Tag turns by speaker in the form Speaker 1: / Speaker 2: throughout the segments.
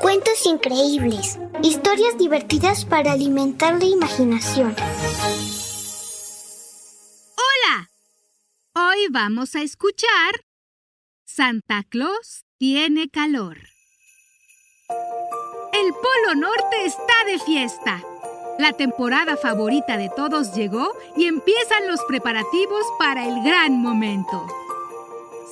Speaker 1: Cuentos increíbles, historias divertidas para alimentar la imaginación.
Speaker 2: Hola, hoy vamos a escuchar Santa Claus tiene calor. El Polo Norte está de fiesta. La temporada favorita de todos llegó y empiezan los preparativos para el gran momento.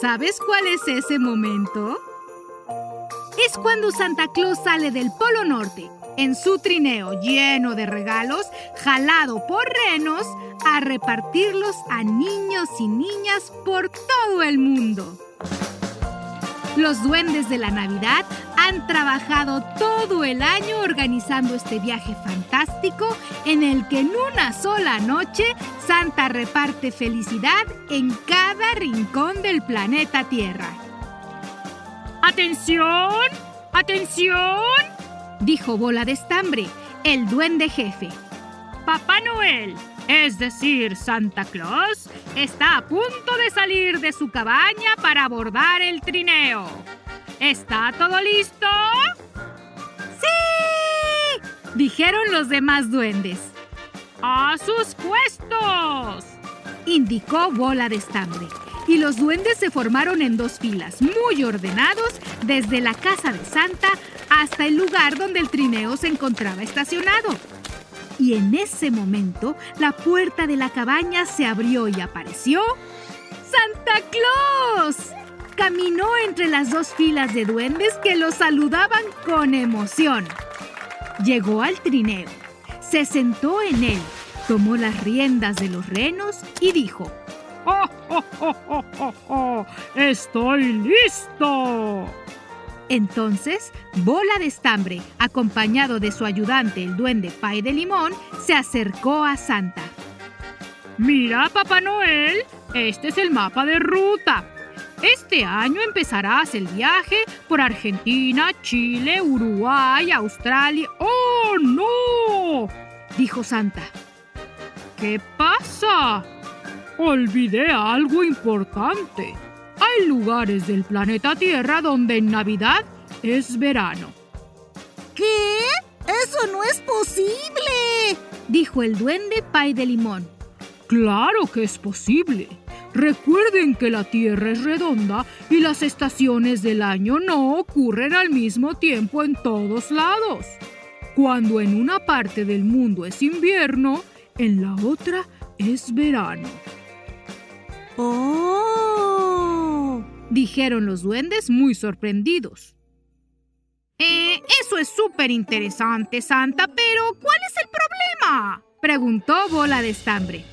Speaker 2: ¿Sabes cuál es ese momento? Es cuando Santa Claus sale del Polo Norte en su trineo lleno de regalos, jalado por renos, a repartirlos a niños y niñas por todo el mundo. Los duendes de la Navidad han trabajado todo el año organizando este viaje fantástico en el que en una sola noche Santa reparte felicidad en cada rincón del planeta Tierra. ¡Atención! ¡Atención! dijo Bola de Estambre, el duende jefe. Papá Noel, es decir, Santa Claus, está a punto de salir de su cabaña para abordar el trineo. ¿Está todo listo? ¡Sí! Dijeron los demás duendes. ¡A sus puestos! Indicó Bola de Estambre. Y los duendes se formaron en dos filas, muy ordenados, desde la casa de Santa hasta el lugar donde el trineo se encontraba estacionado. Y en ese momento, la puerta de la cabaña se abrió y apareció Santa Claus. Caminó entre las dos filas de duendes que lo saludaban con emoción. Llegó al trineo, se sentó en él, tomó las riendas de los renos y dijo, ¡Estoy listo! Entonces, Bola de Estambre, acompañado de su ayudante el duende Pay de Limón, se acercó a Santa. Mira, Papá Noel, este es el mapa de ruta. Este año empezarás el viaje por Argentina, Chile, Uruguay, Australia. ¡Oh, no! dijo Santa. ¿Qué pasa? Olvidé algo importante. Hay lugares del planeta Tierra donde en Navidad es verano.
Speaker 3: ¿Qué? ¡Eso no es posible!
Speaker 2: Dijo el duende Pay de Limón. Claro que es posible. Recuerden que la Tierra es redonda y las estaciones del año no ocurren al mismo tiempo en todos lados. Cuando en una parte del mundo es invierno, en la otra es verano.
Speaker 3: ¡Oh!
Speaker 2: Dijeron los duendes muy sorprendidos. Eh, eso es súper interesante, Santa, pero ¿cuál es el problema? Preguntó Bola de Estambre.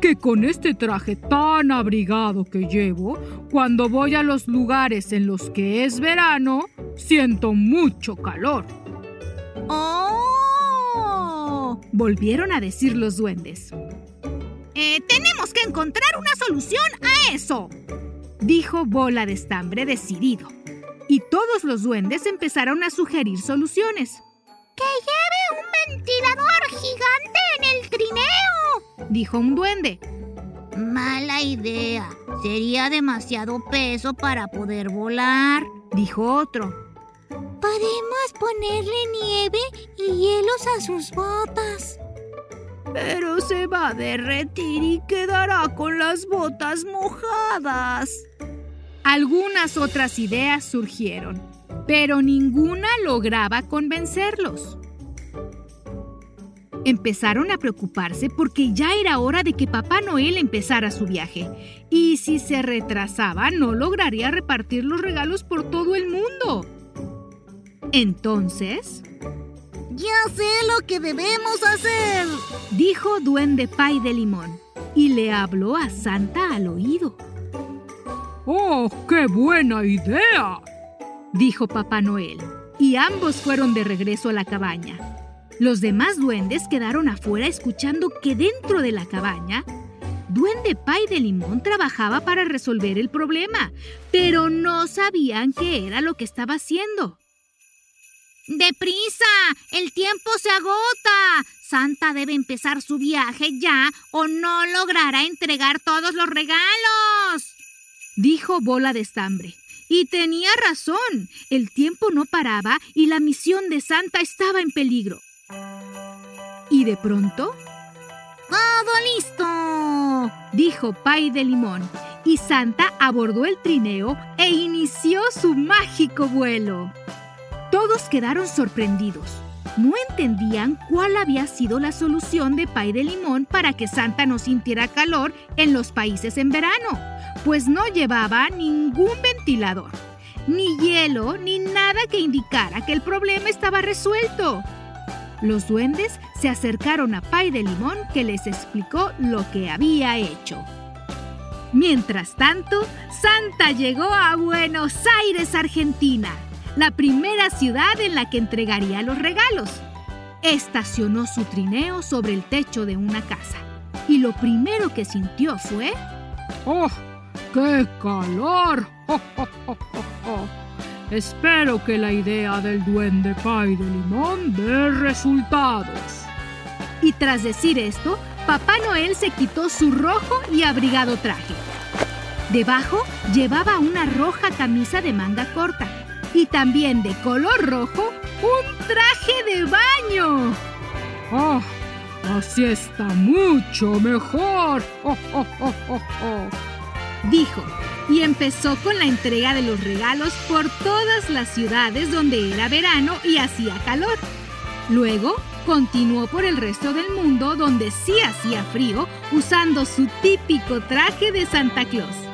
Speaker 2: Que con este traje tan abrigado que llevo, cuando voy a los lugares en los que es verano, siento mucho calor.
Speaker 3: ¡Oh!
Speaker 2: Volvieron a decir los duendes.
Speaker 3: Eh, tenemos que encontrar una solución a eso,
Speaker 2: dijo Bola de Estambre decidido. Y todos los duendes empezaron a sugerir soluciones.
Speaker 1: ¡Que lleve un ventilador gigante en el trineo!
Speaker 2: Dijo un duende.
Speaker 3: Mala idea. Sería demasiado peso para poder volar,
Speaker 2: dijo otro.
Speaker 1: Podemos ponerle nieve y hielos a sus botas.
Speaker 2: Pero se va a derretir y quedará con las botas mojadas. Algunas otras ideas surgieron, pero ninguna lograba convencerlos. Empezaron a preocuparse porque ya era hora de que Papá Noel empezara su viaje. Y si se retrasaba, no lograría repartir los regalos por todo el mundo. Entonces...
Speaker 3: Ya sé lo que debemos hacer.
Speaker 2: Dijo Duende Pay de Limón y le habló a Santa al oído.
Speaker 4: ¡Oh, qué buena idea!
Speaker 2: Dijo Papá Noel, y ambos fueron de regreso a la cabaña. Los demás duendes quedaron afuera escuchando que dentro de la cabaña, Duende Pay de Limón trabajaba para resolver el problema, pero no sabían qué era lo que estaba haciendo.
Speaker 3: ¡Deprisa! ¡El tiempo se agota! Santa debe empezar su viaje ya o no logrará entregar todos los regalos.
Speaker 2: Dijo Bola de Estambre. Y tenía razón. El tiempo no paraba y la misión de Santa estaba en peligro. Y de pronto...
Speaker 3: ¡Todo listo!
Speaker 2: Dijo Pay de Limón. Y Santa abordó el trineo e inició su mágico vuelo. Todos quedaron sorprendidos. No entendían cuál había sido la solución de Pay de Limón para que Santa no sintiera calor en los países en verano, pues no llevaba ningún ventilador, ni hielo, ni nada que indicara que el problema estaba resuelto. Los duendes se acercaron a Pay de Limón que les explicó lo que había hecho. Mientras tanto, Santa llegó a Buenos Aires, Argentina la primera ciudad en la que entregaría los regalos. Estacionó su trineo sobre el techo de una casa y lo primero que sintió fue...
Speaker 4: ¡Oh, qué calor! Espero que la idea del duende pay de limón dé resultados.
Speaker 2: Y tras decir esto, Papá Noel se quitó su rojo y abrigado traje. Debajo llevaba una roja camisa de manga corta y también de color rojo un traje de baño.
Speaker 4: ¡Ah! Así está mucho mejor.
Speaker 2: Dijo, y empezó con la entrega de los regalos por todas las ciudades donde era verano y hacía calor. Luego continuó por el resto del mundo donde sí hacía frío usando su típico traje de Santa Claus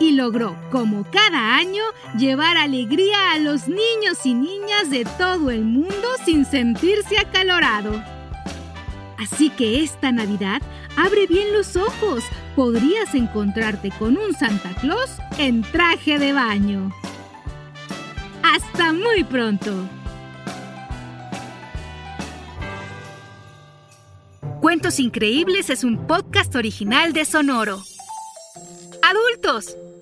Speaker 2: y logró, como cada año, llevar alegría a los niños y niñas de todo el mundo sin sentirse acalorado. Así que esta Navidad, abre bien los ojos. Podrías encontrarte con un Santa Claus en traje de baño. Hasta muy pronto. Cuentos Increíbles es un podcast original de Sonoro. Adultos,